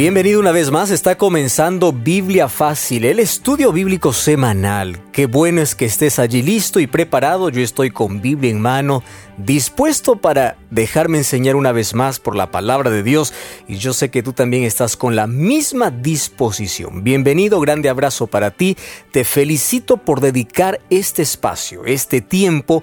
Bienvenido una vez más, está comenzando Biblia Fácil, el estudio bíblico semanal. Qué bueno es que estés allí listo y preparado, yo estoy con Biblia en mano, dispuesto para dejarme enseñar una vez más por la palabra de Dios y yo sé que tú también estás con la misma disposición. Bienvenido, grande abrazo para ti, te felicito por dedicar este espacio, este tiempo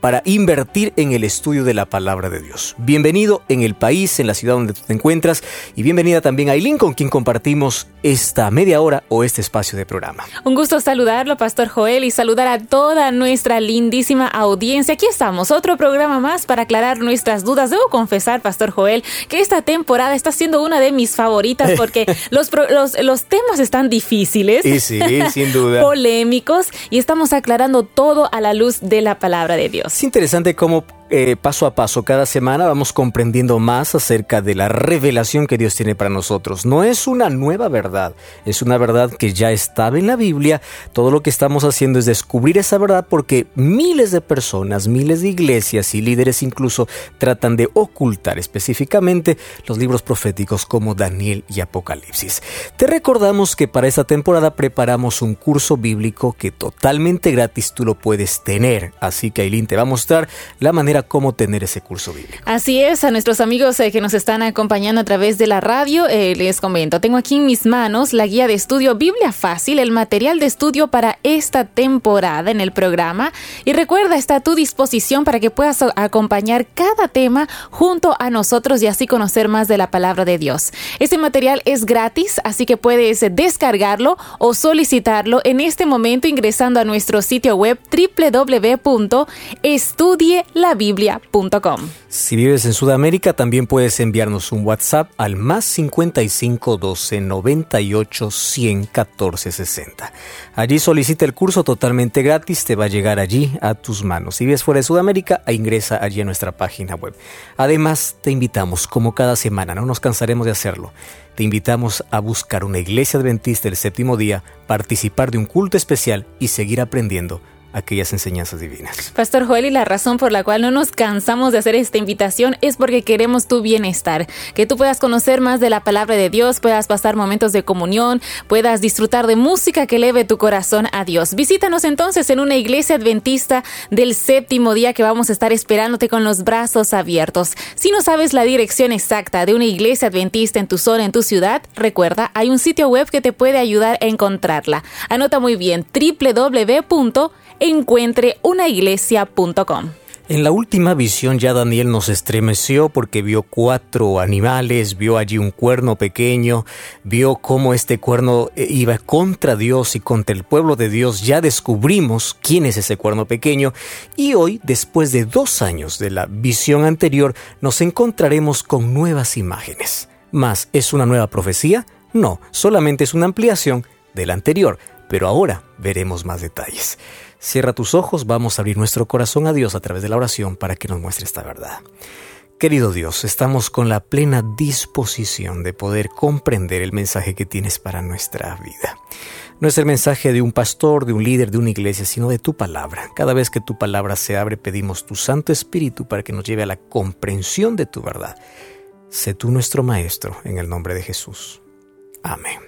para invertir en el estudio de la palabra de Dios. Bienvenido en el país, en la ciudad donde te encuentras y bienvenida también a Aileen con quien compartimos esta media hora o este espacio de programa. Un gusto saludarlo, Pastor Joel, y saludar a toda nuestra lindísima audiencia. Aquí estamos, otro programa más para aclarar nuestras dudas. Debo confesar, Pastor Joel, que esta temporada está siendo una de mis favoritas porque los, los, los, temas están difíciles. Y sí, sin duda. polémicos y estamos aclarando todo a la luz de la palabra de Dios. Es interesante cómo eh, paso a paso, cada semana vamos comprendiendo más acerca de la revelación que Dios tiene para nosotros. No es una nueva verdad, es una verdad que ya estaba en la Biblia. Todo lo que estamos haciendo es descubrir esa verdad porque miles de personas, miles de iglesias y líderes incluso tratan de ocultar específicamente los libros proféticos como Daniel y Apocalipsis. Te recordamos que para esta temporada preparamos un curso bíblico que totalmente gratis tú lo puedes tener. Así que Aileen te va a mostrar la manera cómo tener ese curso bíblico. Así es, a nuestros amigos eh, que nos están acompañando a través de la radio, eh, les comento, tengo aquí en mis manos la guía de estudio Biblia Fácil, el material de estudio para esta temporada en el programa. Y recuerda, está a tu disposición para que puedas acompañar cada tema junto a nosotros y así conocer más de la palabra de Dios. Este material es gratis, así que puedes descargarlo o solicitarlo en este momento ingresando a nuestro sitio web www.estudielabiblia biblia.com. Si vives en Sudamérica, también puedes enviarnos un WhatsApp al más 55 12 98 100 14 60. Allí solicita el curso totalmente gratis, te va a llegar allí a tus manos. Si vives fuera de Sudamérica, ingresa allí a nuestra página web. Además, te invitamos, como cada semana, no nos cansaremos de hacerlo te invitamos a buscar una iglesia adventista del séptimo día, participar de un culto especial y seguir aprendiendo aquellas enseñanzas divinas. Pastor Joel, y la razón por la cual no nos cansamos de hacer esta invitación es porque queremos tu bienestar, que tú puedas conocer más de la palabra de Dios, puedas pasar momentos de comunión, puedas disfrutar de música que eleve tu corazón a Dios. Visítanos entonces en una iglesia adventista del séptimo día que vamos a estar esperándote con los brazos abiertos. Si no sabes la dirección exacta de una iglesia adventista en tu zona, en tu ciudad, recuerda, hay un sitio web que te puede ayudar a encontrarla. Anota muy bien, www encuentreunaiglesia.com. En la última visión ya Daniel nos estremeció porque vio cuatro animales, vio allí un cuerno pequeño, vio cómo este cuerno eh, iba contra Dios y contra el pueblo de Dios. Ya descubrimos quién es ese cuerno pequeño y hoy, después de dos años de la visión anterior, nos encontraremos con nuevas imágenes. ¿Más es una nueva profecía? No, solamente es una ampliación de la anterior, pero ahora veremos más detalles. Cierra tus ojos, vamos a abrir nuestro corazón a Dios a través de la oración para que nos muestre esta verdad. Querido Dios, estamos con la plena disposición de poder comprender el mensaje que tienes para nuestra vida. No es el mensaje de un pastor, de un líder, de una iglesia, sino de tu palabra. Cada vez que tu palabra se abre, pedimos tu Santo Espíritu para que nos lleve a la comprensión de tu verdad. Sé tú nuestro Maestro, en el nombre de Jesús. Amén.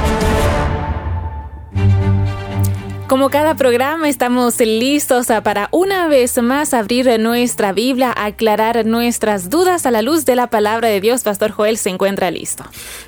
Como cada programa, estamos listos para una vez más abrir nuestra Biblia, aclarar nuestras dudas a la luz de la palabra de Dios. Pastor Joel se encuentra listo.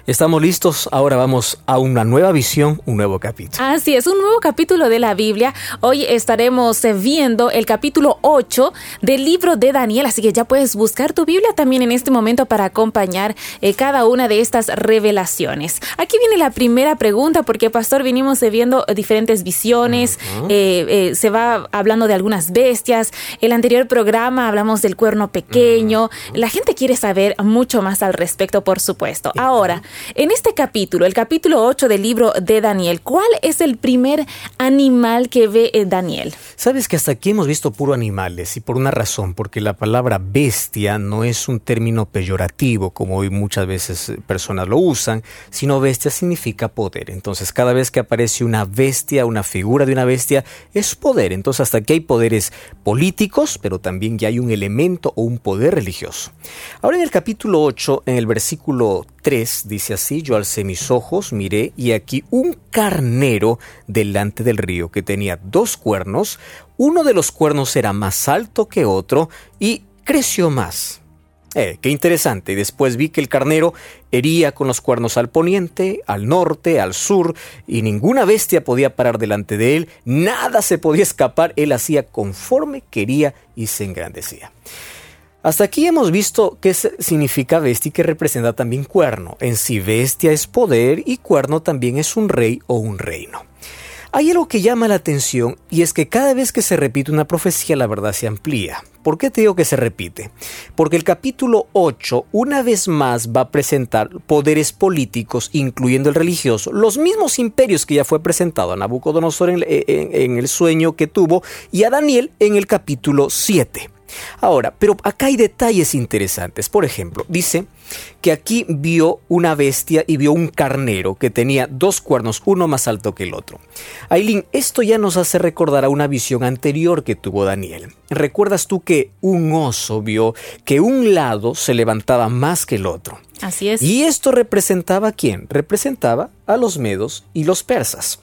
Estamos listos, ahora vamos a una nueva visión, un nuevo capítulo. Así es, un nuevo capítulo de la Biblia. Hoy estaremos viendo el capítulo 8 del libro de Daniel, así que ya puedes buscar tu Biblia también en este momento para acompañar eh, cada una de estas revelaciones. Aquí viene la primera pregunta, porque Pastor, vinimos viendo diferentes visiones eh, eh, se va hablando de algunas bestias. El anterior programa hablamos del cuerno pequeño. La gente quiere saber mucho más al respecto, por supuesto. Ahora, en este capítulo, el capítulo 8 del libro de Daniel, ¿cuál es el primer animal que ve eh, Daniel? Sabes que hasta aquí hemos visto puro animales y por una razón, porque la palabra bestia no es un término peyorativo como hoy muchas veces personas lo usan, sino bestia significa poder. Entonces, cada vez que aparece una bestia, una figura de una bestia, es poder. Entonces, hasta aquí hay poderes políticos, pero también ya hay un elemento o un poder religioso. Ahora en el capítulo 8, en el versículo 3, dice así, yo alcé mis ojos, miré, y aquí un carnero delante del río que tenía dos cuernos, uno de los cuernos era más alto que otro y creció más. Eh, qué interesante. Después vi que el carnero hería con los cuernos al poniente, al norte, al sur, y ninguna bestia podía parar delante de él, nada se podía escapar, él hacía conforme quería y se engrandecía. Hasta aquí hemos visto qué significa bestia y que representa también cuerno. En sí bestia es poder y cuerno también es un rey o un reino. Hay algo que llama la atención y es que cada vez que se repite una profecía la verdad se amplía. ¿Por qué te digo que se repite? Porque el capítulo 8 una vez más va a presentar poderes políticos, incluyendo el religioso, los mismos imperios que ya fue presentado a Nabucodonosor en, el sueño que tuvo y a Daniel en el capítulo 7. Ahora, pero acá hay detalles interesantes. Por ejemplo, dice que aquí vio una bestia y vio un carnero que tenía dos cuernos, uno más alto que el otro. Aileen, esto ya nos hace recordar a una visión anterior que tuvo Daniel. ¿Recuerdas tú que un oso vio que un lado se levantaba más que el otro? Así es. ¿Y esto representaba a quién? Representaba a los medos y los persas.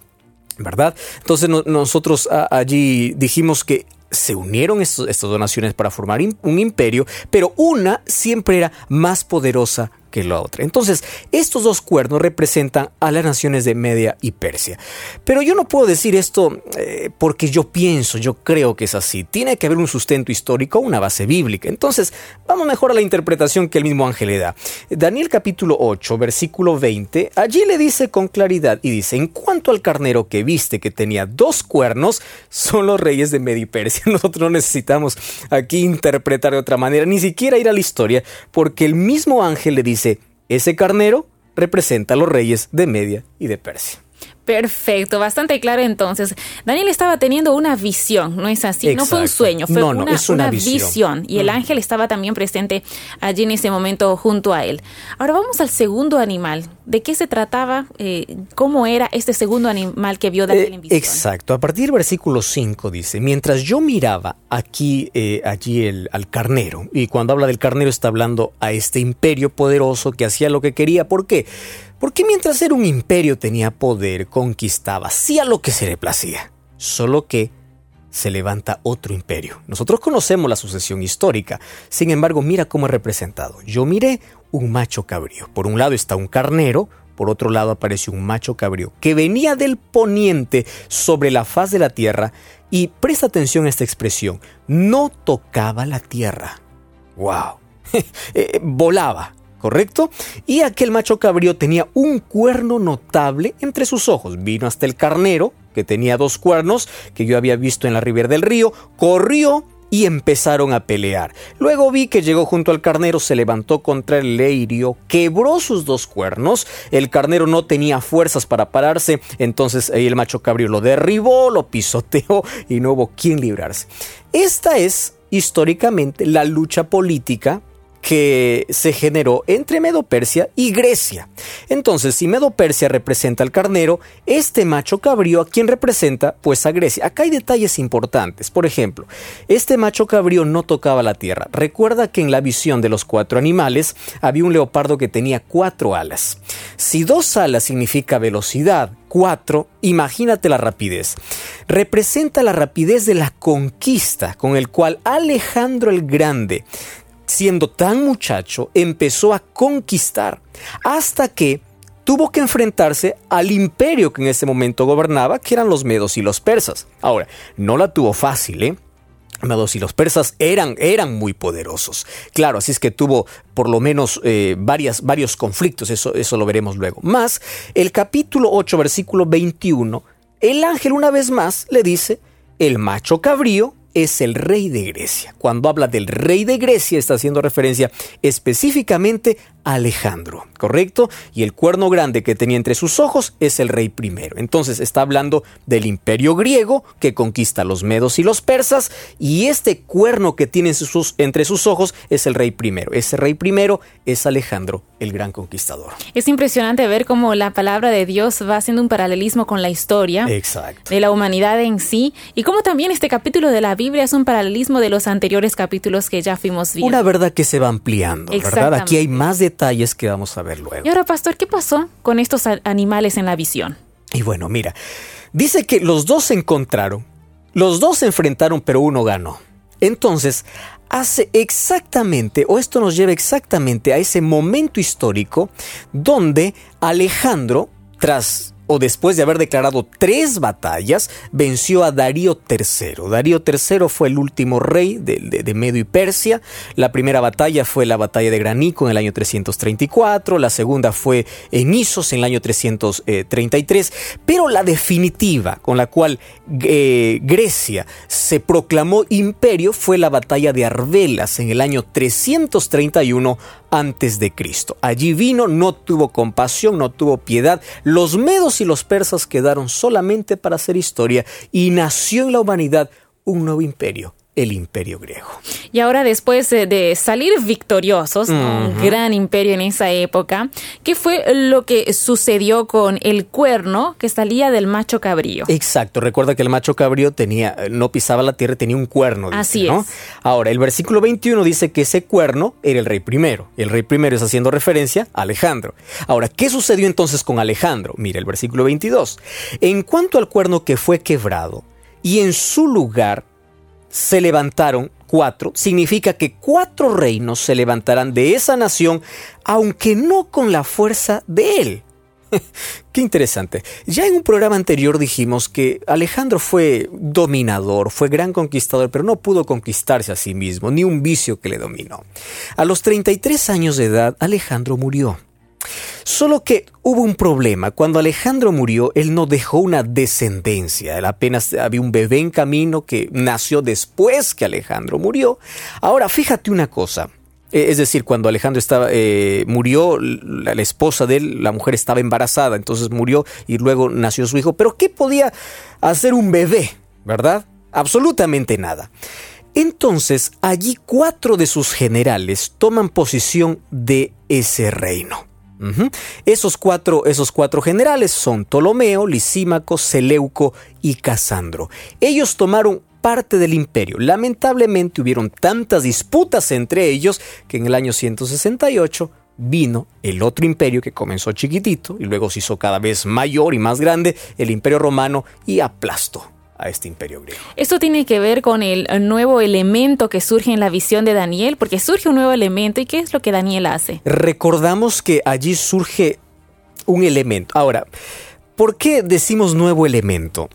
¿verdad? Entonces nosotros allí dijimos que se unieron estas donaciones para formar un imperio, pero una siempre era más poderosa que la otra. Entonces, estos dos cuernos representan a las naciones de Media y Persia. Pero yo no puedo decir esto eh, porque yo pienso, yo creo que es así. Tiene que haber un sustento histórico, una base bíblica. Entonces, vamos mejor a la interpretación que el mismo ángel le da. Daniel capítulo 8, versículo 20, allí le dice con claridad y dice, en cuanto al carnero que viste que tenía dos cuernos, son los reyes de Media y Persia. Nosotros no necesitamos aquí interpretar de otra manera, ni siquiera ir a la historia, porque el mismo ángel le dice, ese carnero representa a los reyes de Media y de Persia. Perfecto, bastante claro entonces. Daniel estaba teniendo una visión, ¿no es así? No fue un sueño, fue una, visión. Y el mm. ángel estaba también presente allí en ese momento junto a él. Ahora vamos al segundo animal. ¿De qué se trataba? Eh, ¿Cómo era este segundo animal que vio Daniel en visión? Exacto, a partir del versículo 5 dice, mientras yo miraba aquí, eh, allí el, al carnero, y cuando habla del carnero está hablando a este imperio poderoso que hacía lo que quería. ¿Por qué? Porque mientras era un imperio tenía poder, conquistaba, hacía lo que se le placía. Solo que se levanta otro imperio. Nosotros conocemos la sucesión histórica, sin embargo mira cómo es representado. Yo miré un macho cabrío. Por un lado está un carnero, por otro lado aparece un macho cabrío que venía del poniente sobre la faz de la tierra y presta atención a esta expresión, no tocaba la tierra. ¡Wow! Eh, volaba, ¿correcto? Y aquel macho cabrío tenía un cuerno notable entre sus ojos. Vino hasta el carnero, que tenía dos cuernos, que yo había visto en la ribera del río, corrió y empezaron a pelear. Luego vi que llegó junto al carnero, se levantó contra el leirio, quebró sus dos cuernos, el carnero no tenía fuerzas para pararse, entonces el macho cabrío lo derribó, lo pisoteó y no hubo quien librarse. Esta es históricamente la lucha política que se generó entre Medo-Persia y Grecia. Entonces, si Medo-Persia representa al carnero, este macho cabrío a quien representa pues a Grecia. Acá hay detalles importantes. Por ejemplo, este macho cabrío no tocaba la tierra. Recuerda que en la visión de los cuatro animales había un leopardo que tenía cuatro alas. Si dos alas significa velocidad, cuatro, imagínate la rapidez. Representa la rapidez de la conquista con el cual Alejandro el Grande siendo tan muchacho, empezó a conquistar hasta que tuvo que enfrentarse al imperio que en ese momento gobernaba, que eran los medos y los persas. Ahora, no la tuvo fácil, ¿eh? Medos y los persas eran, eran muy poderosos. Claro, así es que tuvo por lo menos eh, varias, varios conflictos, eso, eso lo veremos luego. Más, el capítulo 8, versículo 21, el ángel una vez más le dice, el macho cabrío es el rey de Grecia. Cuando habla del rey de Grecia está haciendo referencia específicamente a Alejandro, ¿correcto? Y el cuerno grande que tenía entre sus ojos es el rey primero. Entonces está hablando del imperio griego que conquista los medos y los persas y este cuerno que tiene entre sus ojos es el rey primero. Ese rey primero es Alejandro, el gran conquistador. Es impresionante ver cómo la palabra de Dios va haciendo un paralelismo con la historia de la humanidad en sí y cómo también este capítulo de la Biblia es un paralelismo de los anteriores capítulos que ya fuimos viendo. Una verdad que se va ampliando, ¿verdad? Aquí hay más detalles que vamos a ver luego. Y ahora, pastor, ¿qué pasó con estos animales en la visión? Y bueno, mira, dice que los dos se encontraron, los dos se enfrentaron, pero uno ganó. Entonces, hace exactamente, o esto nos lleva exactamente a ese momento histórico donde Alejandro, tras o después de haber declarado tres batallas, venció a Darío III. Darío III fue el último rey de, Medio y Persia. La primera batalla fue la batalla de Granico en el año 334, la segunda fue en Isos en el año 333, pero la definitiva con la cual eh, Grecia se proclamó imperio fue la batalla de Arbelas en el año 331 antes de Cristo. Allí vino, no tuvo compasión, no tuvo piedad. Los medos y los persas quedaron solamente para hacer historia y nació en la humanidad un nuevo imperio el imperio griego. Y ahora después de salir victoriosos, un gran imperio en esa época, ¿qué fue lo que sucedió con el cuerno que salía del macho cabrío? Exacto, recuerda que el macho cabrío tenía, no pisaba la tierra, tenía un cuerno. Así es. Ahora, el versículo 21 dice que ese cuerno era el rey primero. El rey primero es haciendo referencia a Alejandro. Ahora, ¿qué sucedió entonces con Alejandro? Mira el versículo 22. En cuanto al cuerno que fue quebrado, y en su lugar se levantaron cuatro, significa que cuatro reinos se levantarán de esa nación, aunque no con la fuerza de él. Qué interesante. Ya en un programa anterior dijimos que Alejandro fue dominador, fue gran conquistador, pero no pudo conquistarse a sí mismo, ni un vicio que le dominó. A los 33 años de edad, Alejandro murió. Solo que hubo un problema. Cuando Alejandro murió, él no dejó una descendencia. Apenas había un bebé en camino que nació después que Alejandro murió. Ahora, fíjate una cosa. Eh, es decir, cuando Alejandro estaba, eh, murió, la, la, esposa de él, la mujer estaba embarazada, entonces murió y luego nació su hijo. Pero ¿qué podía hacer un bebé? ¿Verdad? Absolutamente nada. Entonces, allí cuatro de sus generales toman posición de ese reino esos, cuatro, esos cuatro generales son Ptolomeo, Lisímaco, Seleuco y Casandro. Ellos tomaron parte del imperio. Lamentablemente hubieron tantas disputas entre ellos que en el año 168 vino el otro imperio que comenzó chiquitito y luego se hizo cada vez mayor y más grande, el imperio romano, y aplastó a este imperio griego. Esto tiene que ver con el nuevo elemento que surge en la visión de Daniel, porque surge un nuevo elemento y ¿qué es lo que Daniel hace? Recordamos que allí surge un elemento. Ahora, ¿por qué decimos nuevo elemento?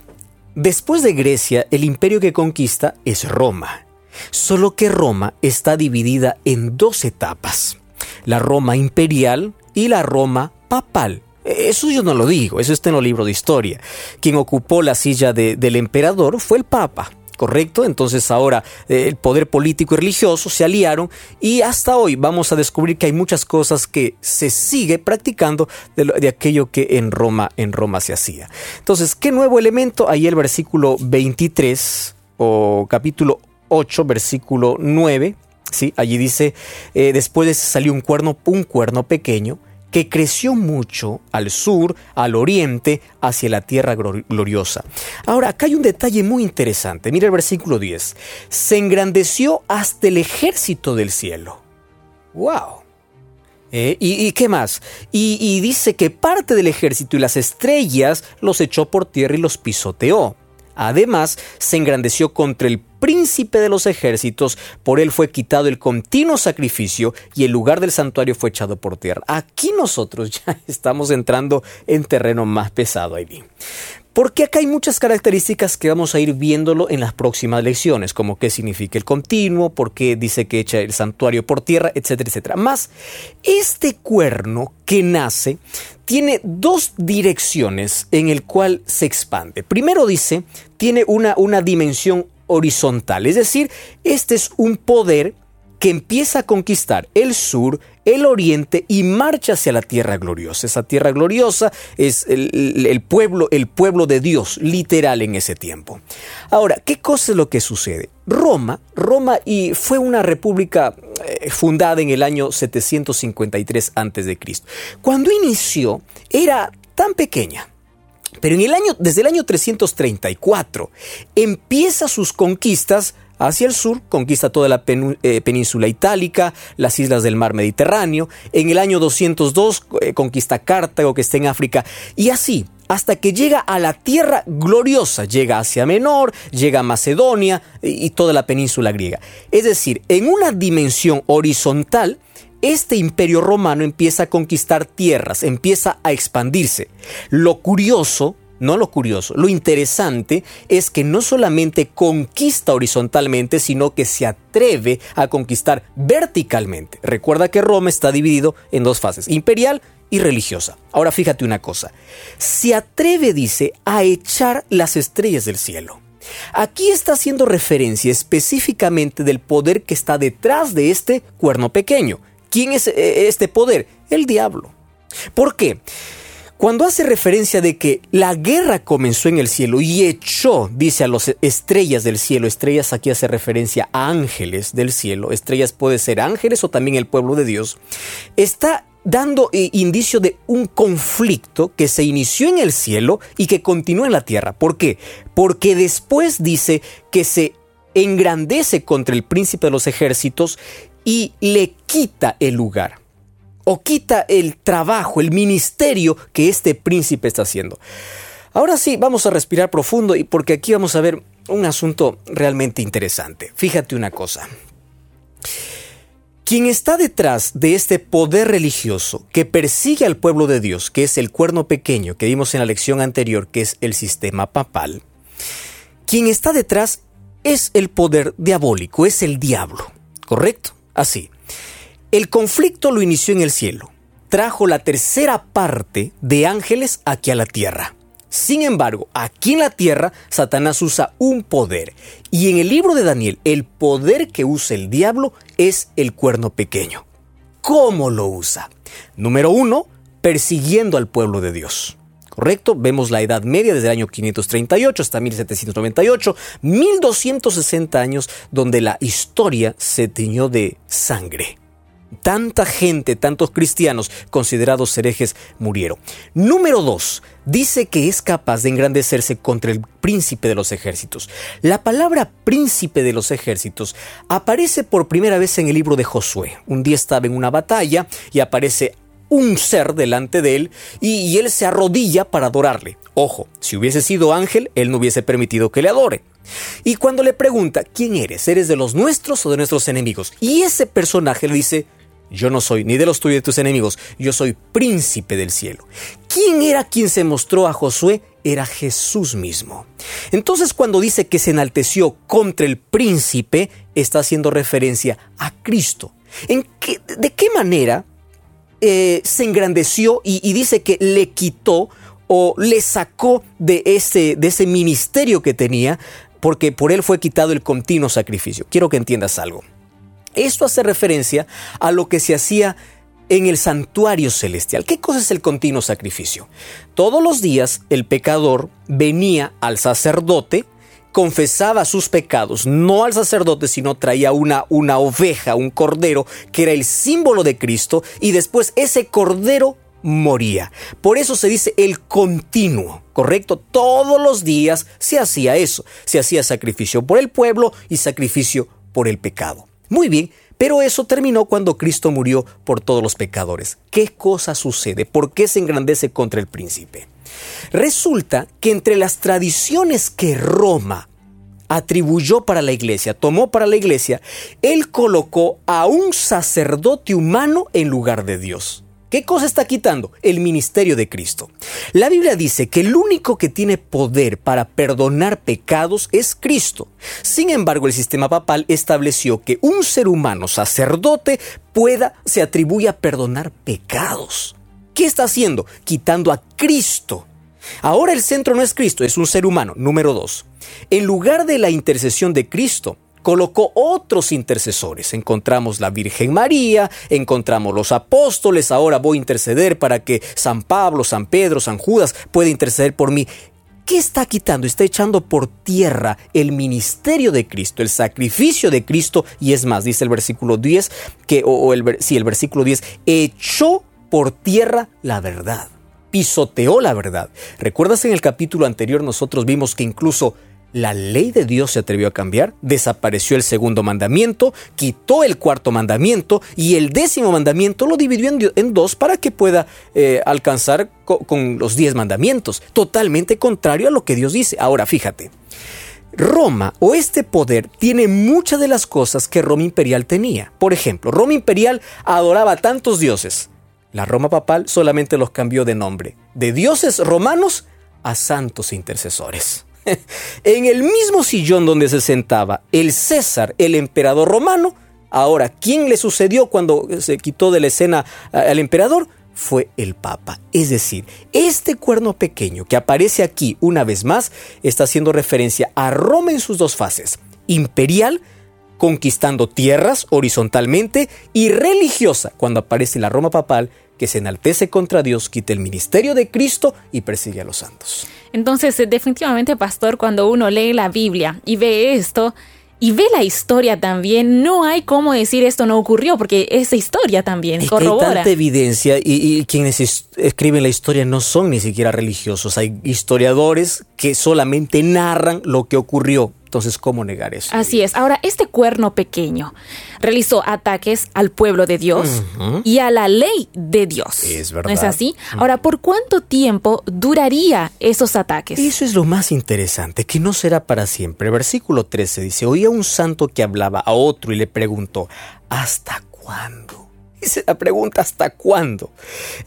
Después de Grecia, el imperio que conquista es Roma, solo que Roma está dividida en dos etapas, la Roma imperial y la Roma papal. Eso yo no lo digo, eso está en los libros de historia. Quien ocupó la silla del emperador fue el Papa. ¿correcto? Entonces ahora eh, el poder político y religioso se aliaron y hasta hoy vamos a descubrir que hay muchas cosas que se sigue practicando de, aquello que en Roma, en Roma se hacía. Entonces, ¿qué nuevo elemento? Ahí el versículo 23 o capítulo 8, versículo 9. ¿sí? Allí dice, eh, después de salió un cuerno, un cuerno pequeño que creció mucho al sur, al oriente, hacia la tierra gloriosa. Ahora, acá hay un detalle muy interesante. Mira el versículo 10. Se engrandeció hasta el ejército del cielo. ¡Wow! ¿Eh? ¿Y, qué más? Y, y dice que parte del ejército y las estrellas los echó por tierra y los pisoteó. Además, se engrandeció contra el príncipe de los ejércitos, por él fue quitado el continuo sacrificio y el lugar del santuario fue echado por tierra. Aquí nosotros ya estamos entrando en terreno más pesado, ahí Porque acá hay muchas características que vamos a ir viéndolo en las próximas lecciones, como qué significa el continuo, por qué dice que echa el santuario por tierra, etcétera, etcétera. Más, este cuerno que nace tiene dos direcciones en el cual se expande. Primero dice, tiene una, una dimensión horizontal, es decir, este es un poder que empieza a conquistar el sur, el oriente y marcha hacia la tierra gloriosa. Esa tierra gloriosa es el, pueblo, el pueblo de Dios, literal en ese tiempo. Ahora, ¿qué cosa es lo que sucede? Roma, Roma y fue una república eh, fundada en el año 753 a.C. Cuando inició era tan pequeña, pero en el año, desde el año 334 empieza sus conquistas Hacia el sur conquista toda la eh, península itálica, las islas del mar Mediterráneo. En el año 202 eh, conquista Cartago, que está en África. Y así, hasta que llega a la tierra gloriosa, llega Asia Menor, llega a Macedonia y toda la península griega. Es decir, en una dimensión horizontal, este imperio romano empieza a conquistar tierras, empieza a expandirse. Lo curioso no lo curioso, lo interesante es que no solamente conquista horizontalmente, sino que se atreve a conquistar verticalmente. Recuerda que Roma está dividido en dos fases, imperial y religiosa. Ahora fíjate una cosa, se atreve, dice, a echar las estrellas del cielo. Aquí está haciendo referencia específicamente del poder que está detrás de este cuerno pequeño. ¿Quién es eh, este poder? El diablo. ¿Por qué? Cuando hace referencia de que la guerra comenzó en el cielo y echó, dice a las estrellas del cielo, estrellas aquí hace referencia a ángeles del cielo, estrellas puede ser ángeles o también el pueblo de Dios, está dando eh, indicio de un conflicto que se inició en el cielo y que continúa en la tierra. ¿Por qué? Porque después dice que se engrandece contra el príncipe de los ejércitos y le quita el lugar o quita el trabajo, el ministerio que este príncipe está haciendo. Ahora sí, vamos a respirar profundo y porque aquí vamos a ver un asunto realmente interesante. Fíjate una cosa. Quien está detrás de este poder religioso que persigue al pueblo de Dios, que es el cuerno pequeño que vimos en la lección anterior, que es el sistema papal, quien está detrás es el poder diabólico, es el diablo, ¿correcto? Así. El conflicto lo inició en el cielo. Trajo la tercera parte de ángeles aquí a la tierra. Sin embargo, aquí en la tierra, Satanás usa un poder. Y en el libro de Daniel, el poder que usa el diablo es el cuerno pequeño. ¿Cómo lo usa? Número uno, persiguiendo al pueblo de Dios. ¿Correcto? Vemos la Edad Media desde el año 538 hasta 1798, 1260 años donde la historia se tiñó de sangre. Tanta gente, tantos cristianos considerados herejes murieron. Número dos, dice que es capaz de engrandecerse contra el príncipe de los ejércitos. La palabra príncipe de los ejércitos aparece por primera vez en el libro de Josué. Un día estaba en una batalla y aparece un ser delante de él y, él se arrodilla para adorarle. Ojo, si hubiese sido ángel, él no hubiese permitido que le adore. Y cuando le pregunta, ¿quién eres? ¿Eres de los nuestros o de nuestros enemigos? Y ese personaje le dice, yo no soy ni de los tuyos de tus enemigos, yo soy príncipe del cielo. ¿Quién era quien se mostró a Josué? Era Jesús mismo. Entonces cuando dice que se enalteció contra el príncipe, está haciendo referencia a Cristo. ¿En ¿De qué manera eh, se engrandeció y, dice que le quitó o le sacó de ese, de ese ministerio que tenía? Porque por él fue quitado el continuo sacrificio. Quiero que entiendas algo. Esto hace referencia a lo que se hacía en el santuario celestial. ¿Qué cosa es el continuo sacrificio? Todos los días el pecador venía al sacerdote, confesaba sus pecados, no al sacerdote, sino traía una, una oveja, un cordero, que era el símbolo de Cristo, y después ese cordero moría. Por eso se dice el continuo, ¿correcto? Todos los días se hacía eso, se hacía sacrificio por el pueblo y sacrificio por el pecado. Muy bien, pero eso terminó cuando Cristo murió por todos los pecadores. ¿Qué cosa sucede? ¿Por qué se engrandece contra el príncipe? Resulta que entre las tradiciones que Roma atribuyó para la iglesia, tomó para la iglesia, él colocó a un sacerdote humano en lugar de Dios. ¿Qué cosa está quitando? El ministerio de Cristo. La Biblia dice que el único que tiene poder para perdonar pecados es Cristo. Sin embargo, el sistema papal estableció que un ser humano sacerdote pueda, se atribuye a perdonar pecados. ¿Qué está haciendo? Quitando a Cristo. Ahora el centro no es Cristo, es un ser humano. Número dos. En lugar de la intercesión de Cristo, colocó otros intercesores. Encontramos la Virgen María, encontramos los apóstoles, ahora voy a interceder para que San Pablo, San Pedro, San Judas pueda interceder por mí. ¿Qué está quitando? Está echando por tierra el ministerio de Cristo, el sacrificio de Cristo, y es más, dice el versículo 10, que, o, el, el versículo 10, echó por tierra la verdad, pisoteó la verdad. ¿Recuerdas en el capítulo anterior nosotros vimos que incluso la ley de Dios se atrevió a cambiar, desapareció el segundo mandamiento, quitó el cuarto mandamiento y el décimo mandamiento lo dividió en, dos para que pueda eh, alcanzar con los diez mandamientos, totalmente contrario a lo que Dios dice. Ahora fíjate, Roma o este poder tiene muchas de las cosas que Roma imperial tenía. Por ejemplo, Roma imperial adoraba tantos dioses. La Roma papal solamente los cambió de nombre, de dioses romanos a santos intercesores. en el mismo sillón donde se sentaba el César, el emperador romano, ahora, ¿quién le sucedió cuando se quitó de la escena al emperador? Fue el Papa. Es decir, este cuerno pequeño que aparece aquí una vez más está haciendo referencia a Roma en sus dos fases, imperial, conquistando tierras horizontalmente, y religiosa, cuando aparece la Roma papal, que se enaltece contra Dios, quita el ministerio de Cristo y persigue a los santos. Entonces, eh, definitivamente, pastor, cuando uno lee la Biblia y ve esto, y ve la historia también, no hay cómo decir esto no ocurrió, porque esa historia también corrobora. hay tanta evidencia y, y, quienes escriben la historia no son ni siquiera religiosos. Hay historiadores que solamente narran lo que ocurrió. Entonces, ¿cómo negar eso? Así es. Ahora, este cuerno pequeño realizó ataques al pueblo de Dios y a la ley de Dios. Es verdad. ¿No es así? Ahora, ¿por cuánto tiempo duraría esos ataques? Eso es lo más interesante, que no será para siempre. Versículo 13 dice, oía un santo que hablaba a otro y le preguntó, ¿hasta cuándo? Dice la pregunta, ¿hasta cuándo?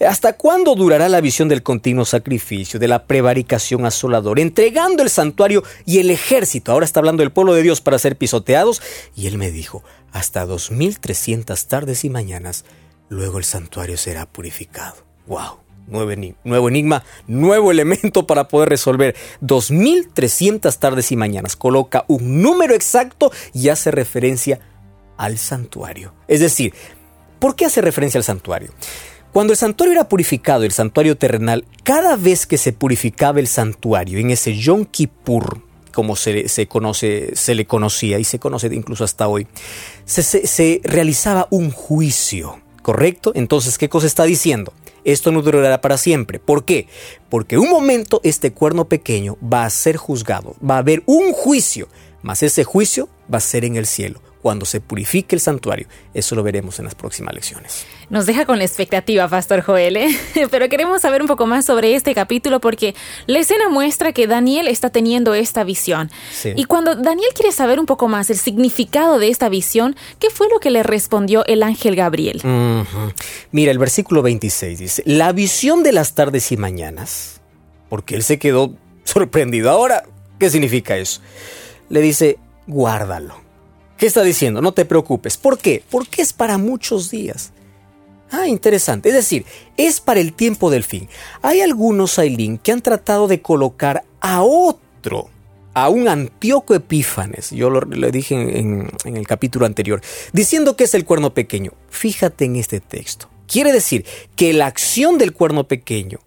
¿Hasta cuándo durará la visión del continuo sacrificio, de la prevaricación asoladora, entregando el santuario y el ejército? Ahora está hablando del pueblo de Dios para ser pisoteados. Y él me dijo, hasta 2300 tardes y mañanas, luego el santuario será purificado. ¡Wow! Nuevo enigma, nuevo elemento para poder resolver. 2300 tardes y mañanas. Coloca un número exacto y hace referencia al santuario. Es decir, ¿Por qué hace referencia al santuario? Cuando el santuario era purificado, el santuario terrenal, cada vez que se purificaba el santuario en ese Yom Kippur, como se, conoce, se le conocía y se conoce incluso hasta hoy, se, se realizaba un juicio, ¿correcto? Entonces, ¿qué cosa está diciendo? Esto no durará para siempre. ¿Por qué? Porque un momento este cuerno pequeño va a ser juzgado, va a haber un juicio, mas ese juicio va a ser en el cielo cuando se purifique el santuario. Eso lo veremos en las próximas lecciones. Nos deja con la expectativa, Pastor Joel, ¿eh? pero queremos saber un poco más sobre este capítulo porque la escena muestra que Daniel está teniendo esta visión. Y cuando Daniel quiere saber un poco más el significado de esta visión, ¿qué fue lo que le respondió el ángel Gabriel? Mira, el versículo 26 dice, la visión de las tardes y mañanas, porque él se quedó sorprendido. Ahora, ¿qué significa eso? Le dice, guárdalo ¿Qué está diciendo? No te preocupes. ¿Por qué? Porque es para muchos días. Ah, interesante. Es decir, es para el tiempo del fin. Hay algunos, Ailín, que han tratado de colocar a otro, a un Antíoco Epífanes, yo lo, le dije en, en el capítulo anterior, diciendo que es el cuerno pequeño. Fíjate en este texto. Quiere decir que la acción del cuerno pequeño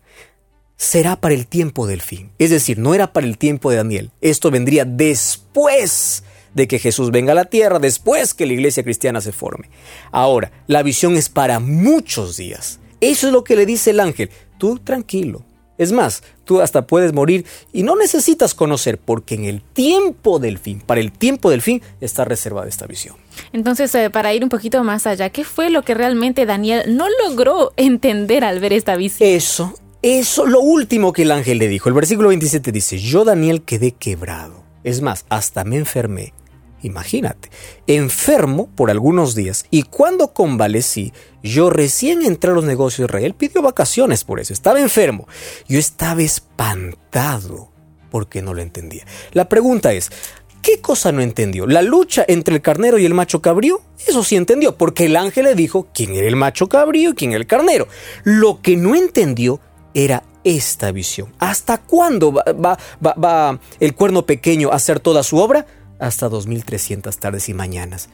será para el tiempo del fin. Es decir, no era para el tiempo de Daniel. Esto vendría después de que Jesús venga a la tierra después que la iglesia cristiana se forme. Ahora, la visión es para muchos días. Eso es lo que le dice el ángel. Tú tranquilo. Es más, tú hasta puedes morir y no necesitas conocer porque en el tiempo del fin, para el tiempo del fin, está reservada esta visión. Entonces, eh, para ir un poquito más allá, ¿qué fue lo que realmente Daniel no logró entender al ver esta visión? Eso, eso, lo último que el ángel le dijo. El versículo 27 dice, yo Daniel quedé quebrado. Es más, hasta me enfermé imagínate, enfermo por algunos días y cuando convalecí, yo recién entré a los negocios de Israel, pidió vacaciones por eso, estaba enfermo. Yo estaba espantado porque no lo entendía. La pregunta es, ¿Qué cosa no entendió? ¿La lucha entre el carnero y el macho cabrío? Eso sí entendió, porque el ángel le dijo quién era el macho cabrío y quién era el carnero. Lo que no entendió era esta visión. ¿Hasta cuándo va, va el cuerno pequeño a hacer toda su obra? Hasta 2300 tardes y mañanas.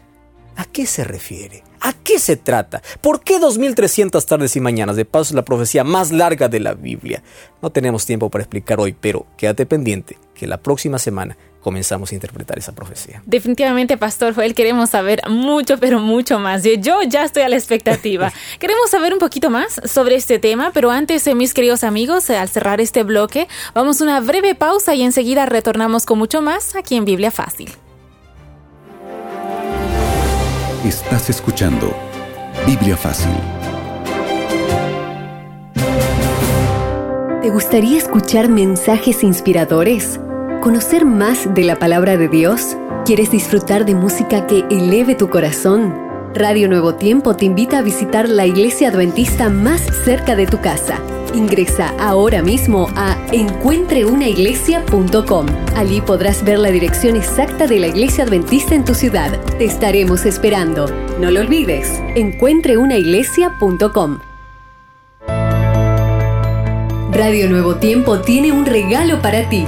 ¿A qué se refiere? ¿A qué se trata? ¿Por qué 2300 tardes y mañanas? De paso es la profecía más larga de la Biblia. No tenemos tiempo para explicar hoy, pero quédate pendiente que la próxima semana comenzamos a interpretar esa profecía. Definitivamente, Pastor Joel, queremos saber mucho, pero mucho más. Yo ya estoy a la expectativa. queremos saber un poquito más sobre este tema, pero antes, eh, mis queridos amigos, eh, al cerrar este bloque, vamos a una breve pausa y enseguida retornamos con mucho más aquí en Biblia Fácil. Estás escuchando Biblia Fácil. ¿Te gustaría escuchar mensajes inspiradores? ¿Conocer más de la palabra de Dios? ¿Quieres disfrutar de música que eleve tu corazón? Radio Nuevo Tiempo te invita a visitar la iglesia adventista más cerca de tu casa. Ingresa ahora mismo a encuentreunaiglesia.com. Allí podrás ver la dirección exacta de la iglesia adventista en tu ciudad. Te estaremos esperando. No lo olvides, encuentreunaiglesia.com. Radio Nuevo Tiempo tiene un regalo para ti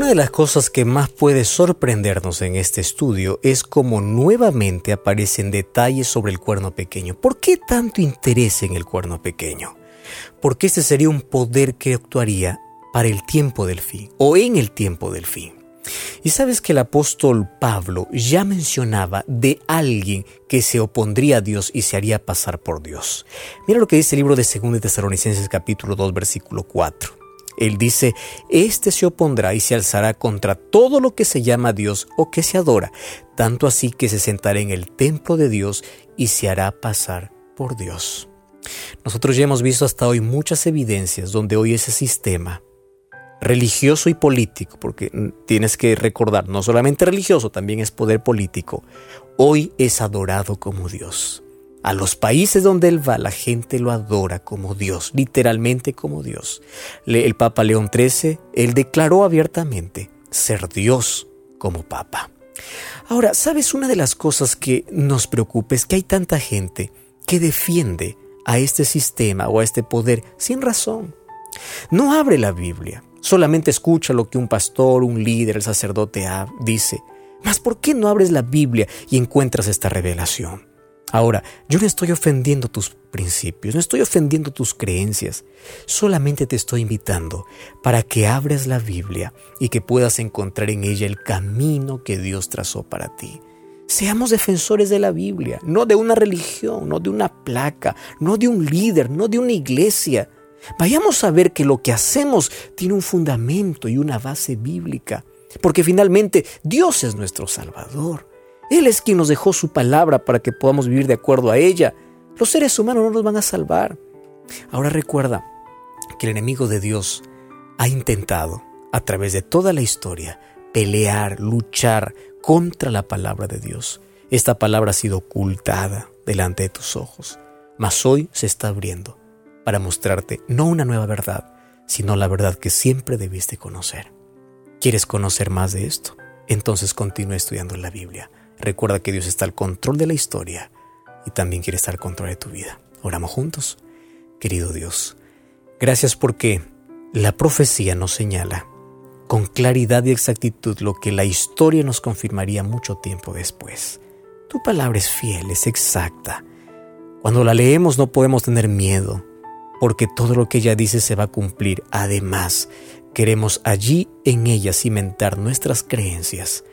Una de las cosas que más puede sorprendernos en este estudio es cómo nuevamente aparecen detalles sobre el cuerno pequeño. ¿Por qué tanto interés en el cuerno pequeño? Porque este sería un poder que actuaría para el tiempo del fin o en el tiempo del fin. Y sabes que el apóstol Pablo ya mencionaba de alguien que se opondría a Dios y se haría pasar por Dios. Mira lo que dice el libro de 2 Tesalonicenses capítulo 2 versículo 4. Él dice, Este se opondrá y se alzará contra todo lo que se llama Dios o que se adora, tanto así que se sentará en el templo de Dios y se hará pasar por Dios. Nosotros ya hemos visto hasta hoy muchas evidencias donde hoy ese sistema religioso y político, porque tienes que recordar, no solamente religioso, también es poder político, hoy es adorado como Dios. A los países donde él va, la gente lo adora como Dios, literalmente como Dios. El Papa León XIII, él declaró abiertamente ser Dios como Papa. Ahora, ¿sabes una de las cosas que nos preocupa es que hay tanta gente que defiende a este sistema o a este poder sin razón? No abre la Biblia, solamente escucha lo que un pastor, un líder, el sacerdote dice. Mas ¿por qué no abres la Biblia y encuentras esta revelación? Ahora, yo no estoy ofendiendo tus principios, no estoy ofendiendo tus creencias, solamente te estoy invitando para que abras la Biblia y que puedas encontrar en ella el camino que Dios trazó para ti. Seamos defensores de la Biblia, no de una religión, no de una placa, no de un líder, no de una iglesia. Vayamos a ver que lo que hacemos tiene un fundamento y una base bíblica, porque finalmente Dios es nuestro Salvador. Él es quien nos dejó su palabra para que podamos vivir de acuerdo a ella. Los seres humanos no nos van a salvar. Ahora recuerda que el enemigo de Dios ha intentado, a través de toda la historia, pelear, luchar contra la palabra de Dios. Esta palabra ha sido ocultada delante de tus ojos, mas hoy se está abriendo para mostrarte no una nueva verdad, sino la verdad que siempre debiste conocer. ¿Quieres conocer más de esto? Entonces continúa estudiando la Biblia. Recuerda que Dios está al control de la historia y también quiere estar al control de tu vida. Oramos juntos. Querido Dios, gracias porque la profecía nos señala con claridad y exactitud lo que la historia nos confirmaría mucho tiempo después. Tu palabra es fiel, es exacta. Cuando la leemos no podemos tener miedo, porque todo lo que ella dice se va a cumplir. Además, queremos allí en ella cimentar nuestras creencias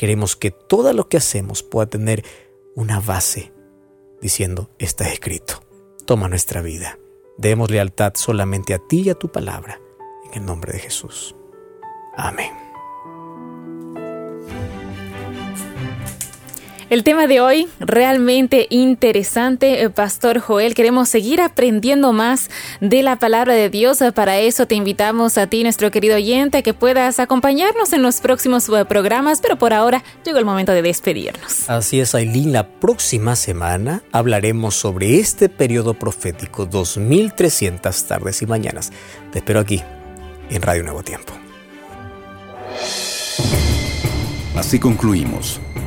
Queremos que todo lo que hacemos pueda tener una base diciendo, está escrito, toma nuestra vida. Demos lealtad solamente a ti y a tu palabra. En el nombre de Jesús. Amén. El tema de hoy realmente interesante, eh, Pastor Joel. Queremos seguir aprendiendo más de la palabra de Dios. Para eso te invitamos a ti, nuestro querido oyente, que puedas acompañarnos en los próximos eh, programas, pero por ahora llegó el momento de despedirnos. Así es, Aileen. La próxima semana hablaremos sobre este periodo profético, 2300 tardes y mañanas. Te espero aquí, en Radio Nuevo Tiempo. Así concluimos